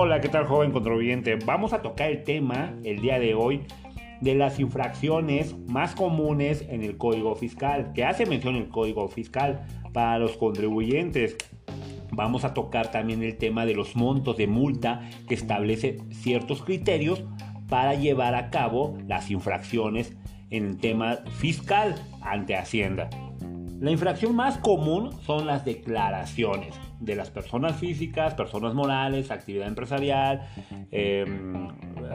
Hola, ¿qué tal joven contribuyente? Vamos a tocar el tema el día de hoy de las infracciones más comunes en el Código Fiscal, que hace mención el Código Fiscal para los contribuyentes. Vamos a tocar también el tema de los montos de multa que establece ciertos criterios para llevar a cabo las infracciones en el tema fiscal ante Hacienda. La infracción más común son las declaraciones de las personas físicas, personas morales, actividad empresarial, em,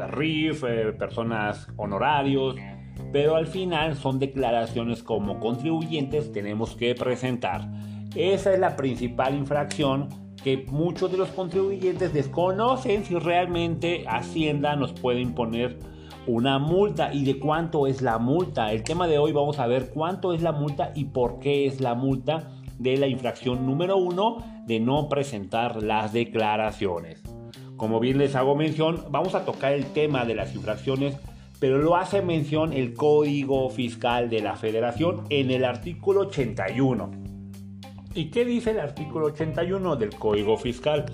RIF, eh, personas honorarios, pero al final son declaraciones como contribuyentes tenemos que presentar. Esa es la principal infracción que muchos de los contribuyentes desconocen si realmente Hacienda nos puede imponer una multa y de cuánto es la multa. El tema de hoy vamos a ver cuánto es la multa y por qué es la multa de la infracción número uno de no presentar las declaraciones. Como bien les hago mención, vamos a tocar el tema de las infracciones, pero lo hace mención el Código Fiscal de la Federación en el artículo 81. ¿Y qué dice el artículo 81 del Código Fiscal?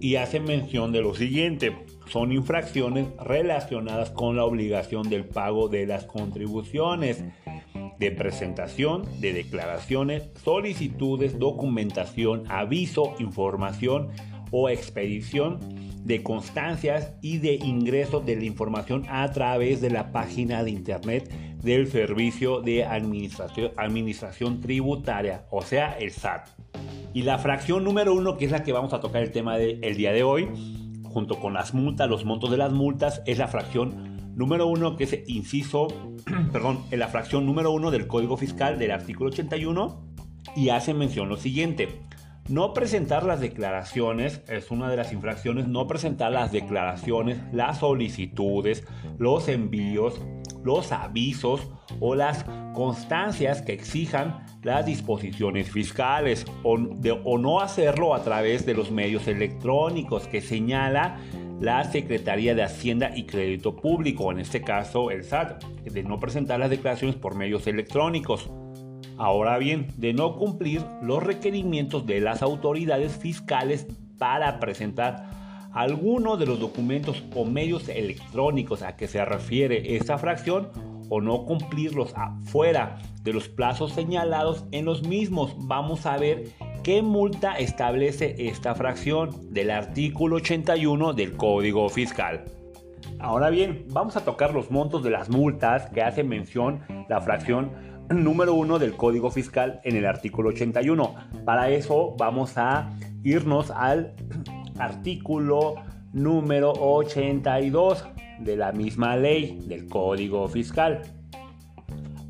Y hace mención de lo siguiente son infracciones relacionadas con la obligación del pago de las contribuciones, de presentación de declaraciones, solicitudes, documentación, aviso, información o expedición de constancias y de ingreso de la información a través de la página de internet del Servicio de Administración, Administración Tributaria, o sea, el SAT. Y la fracción número uno, que es la que vamos a tocar el tema del día de hoy, junto con las multas, los montos de las multas, es la fracción número uno, que es inciso, perdón, en la fracción número uno del Código Fiscal del artículo 81 y hace mención lo siguiente. No presentar las declaraciones es una de las infracciones, no presentar las declaraciones, las solicitudes, los envíos, los avisos o las constancias que exijan las disposiciones fiscales o, o no hacerlo a través de los medios electrónicos que señala la Secretaría de Hacienda y Crédito Público, en este caso el SAT, de no presentar las declaraciones por medios electrónicos. Ahora bien, de no cumplir los requerimientos de las autoridades fiscales para presentar alguno de los documentos o medios electrónicos a que se refiere esta fracción o no cumplirlos afuera de los plazos señalados en los mismos. Vamos a ver qué multa establece esta fracción del artículo 81 del Código Fiscal. Ahora bien, vamos a tocar los montos de las multas que hace mención la fracción número 1 del Código Fiscal en el artículo 81. Para eso vamos a irnos al artículo número 82 de la misma ley del Código Fiscal.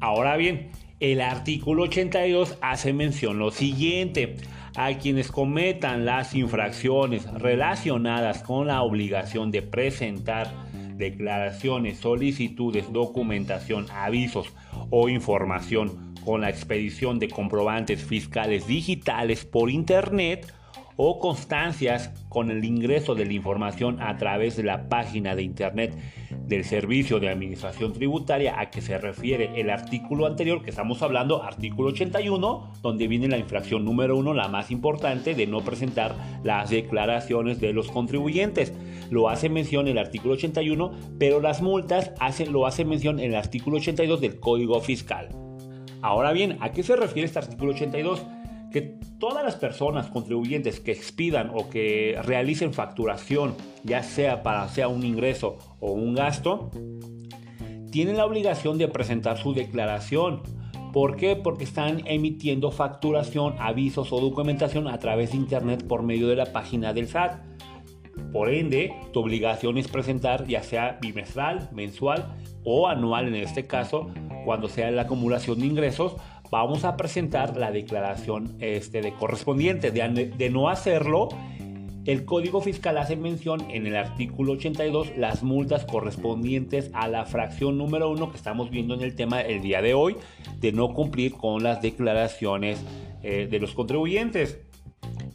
Ahora bien, el artículo 82 hace mención lo siguiente. A quienes cometan las infracciones relacionadas con la obligación de presentar declaraciones, solicitudes, documentación, avisos o información con la expedición de comprobantes fiscales digitales por Internet o constancias con el ingreso de la información a través de la página de Internet del Servicio de Administración Tributaria a que se refiere el artículo anterior que estamos hablando, artículo 81, donde viene la infracción número uno, la más importante, de no presentar las declaraciones de los contribuyentes. Lo hace mención el artículo 81, pero las multas lo hace mención en el artículo 82 del Código Fiscal. Ahora bien, ¿a qué se refiere este artículo 82? Que todas las personas contribuyentes que expidan o que realicen facturación, ya sea para sea un ingreso o un gasto, tienen la obligación de presentar su declaración. ¿Por qué? Porque están emitiendo facturación, avisos o documentación a través de Internet por medio de la página del SAT. Por ende, tu obligación es presentar ya sea bimestral, mensual o anual en este caso, cuando sea la acumulación de ingresos, vamos a presentar la declaración este, de correspondiente. De, no hacerlo, el Código Fiscal hace mención en el artículo 82 las multas correspondientes a la fracción número 1 que estamos viendo en el tema el día de hoy, de no cumplir con las declaraciones eh, de los contribuyentes.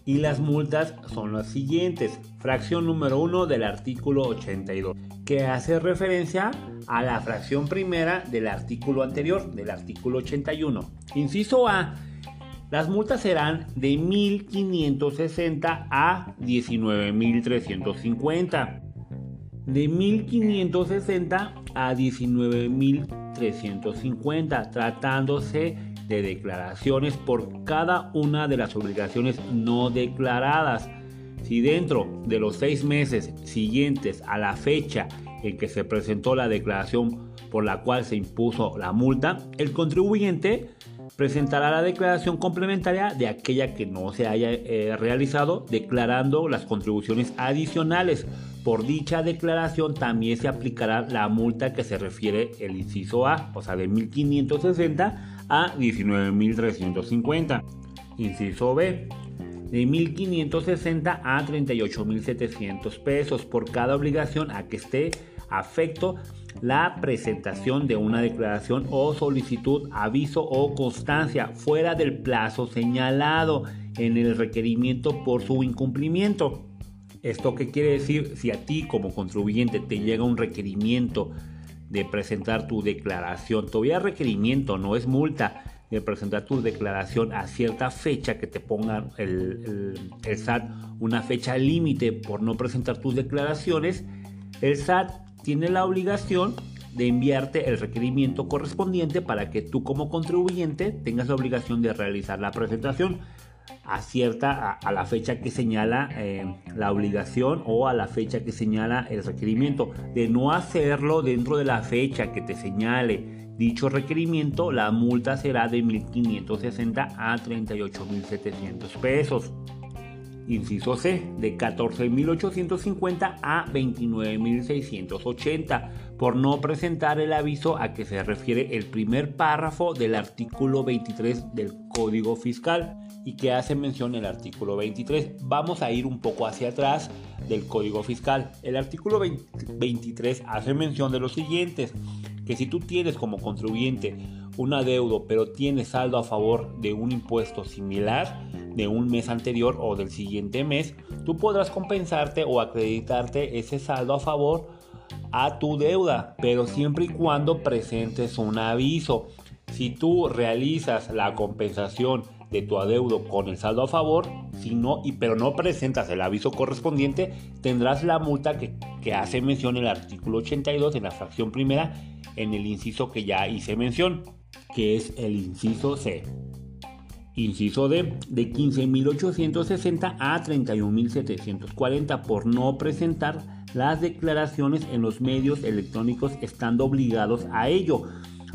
Y las multas son las siguientes. Fracción número 1 del artículo 82, que hace referencia a la fracción primera del artículo anterior, del artículo 81. Inciso A. Las multas serán de 1.560 a 19.350. De 1.560 a 19.350, tratándose de declaraciones por cada una de las obligaciones no declaradas. Si dentro de los seis meses siguientes a la fecha en que se presentó la declaración por la cual se impuso la multa, el contribuyente presentará la declaración complementaria de aquella que no se haya eh, realizado, declarando las contribuciones adicionales. Por dicha declaración también se aplicará la multa que se refiere el inciso A, o sea, de 1560 a 19.350. Inciso B, de 1.560 a 38.700 pesos por cada obligación a que esté afecto la presentación de una declaración o solicitud, aviso o constancia fuera del plazo señalado en el requerimiento por su incumplimiento. ¿Esto qué quiere decir? Si a ti como contribuyente te llega un requerimiento de presentar tu declaración, todavía requerimiento, no es multa, de presentar tu declaración a cierta fecha que te ponga el, el SAT una fecha límite por no presentar tus declaraciones, el SAT tiene la obligación de enviarte el requerimiento correspondiente para que tú como contribuyente tengas la obligación de realizar la presentación a cierta a, la fecha que señala eh, la obligación o a la fecha que señala el requerimiento. De no hacerlo dentro de la fecha que te señale dicho requerimiento la multa será de 1560 a 38.700 pesos. Inciso C, de 14.850 a 29.680, por no presentar el aviso a que se refiere el primer párrafo del artículo 23 del Código Fiscal y que hace mención el artículo 23. Vamos a ir un poco hacia atrás del Código Fiscal. El artículo 23 hace mención de los siguientes, que si tú tienes como contribuyente un adeudo pero tienes saldo a favor de un impuesto similar, de un mes anterior o del siguiente mes, tú podrás compensarte o acreditarte ese saldo a favor a tu deuda, pero siempre y cuando presentes un aviso. Si tú realizas la compensación de tu adeudo con el saldo a favor, si no, y, pero no presentas el aviso correspondiente, tendrás la multa que, que hace mención el artículo 82 en la fracción primera en el inciso que ya hice mención, que es el inciso C. Inciso D, de 15.860 a 31.740 por no presentar las declaraciones en los medios electrónicos estando obligados a ello,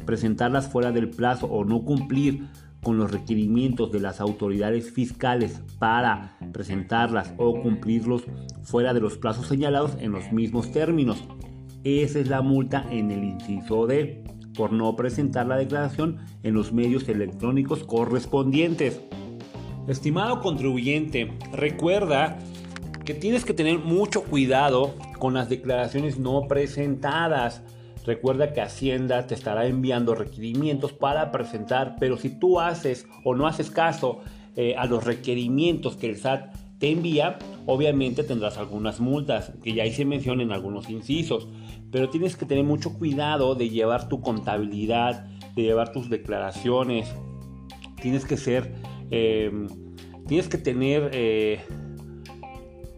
presentarlas fuera del plazo o no cumplir con los requerimientos de las autoridades fiscales para presentarlas o cumplirlos fuera de los plazos señalados en los mismos términos. Esa es la multa en el inciso D por no presentar la declaración en los medios electrónicos correspondientes. Estimado contribuyente, recuerda que tienes que tener mucho cuidado con las declaraciones no presentadas. Recuerda que Hacienda te estará enviando requerimientos para presentar, pero si tú haces o no haces caso eh, a los requerimientos que el SAT te envía, obviamente tendrás algunas multas, que ya hice mención en algunos incisos, pero tienes que tener mucho cuidado de llevar tu contabilidad, de llevar tus declaraciones, tienes que ser, em, tienes que tener eh,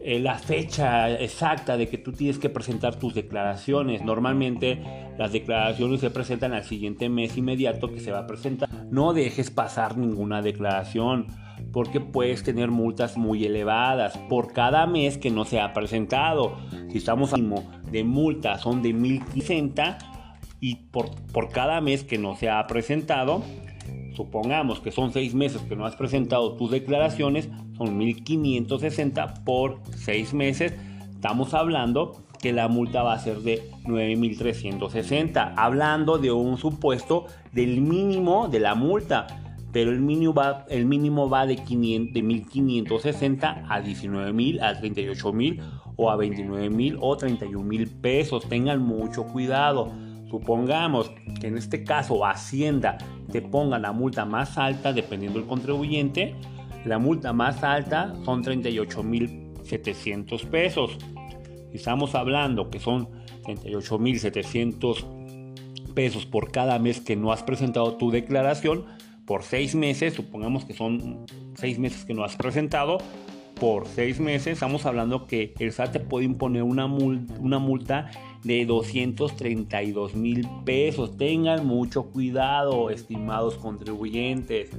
eh, la fecha exacta de que tú tienes que presentar tus declaraciones. Normalmente las declaraciones se presentan al siguiente mes inmediato que se va a presentar. No dejes pasar ninguna declaración porque puedes tener multas muy elevadas por cada mes que no se ha presentado. Si estamos de multas son de 1060 y por, por cada mes que no se ha presentado, supongamos que son seis meses que no has presentado tus declaraciones, son 1560 por seis meses. Estamos hablando que la multa va a ser de 9.360, hablando de un supuesto del mínimo de la multa pero el mínimo va, el mínimo va de, 500, de 1560 a 19000, a 38000 o a 29000 o 31000 pesos. Tengan mucho cuidado. Supongamos que en este caso Hacienda te ponga la multa más alta dependiendo del contribuyente. La multa más alta son 38.700 pesos. Estamos hablando que son 38.700 pesos por cada mes que no has presentado tu declaración por seis meses, supongamos que son seis meses que no has presentado, por seis meses, estamos hablando que el SAT te puede imponer una multa, una multa de 232 mil pesos. Tengan mucho cuidado, estimados contribuyentes.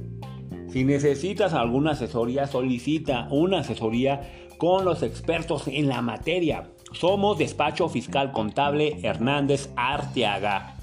Si necesitas alguna asesoría, solicita una asesoría con los expertos en la materia. Somos Despacho Fiscal Contable Hernández Arteaga.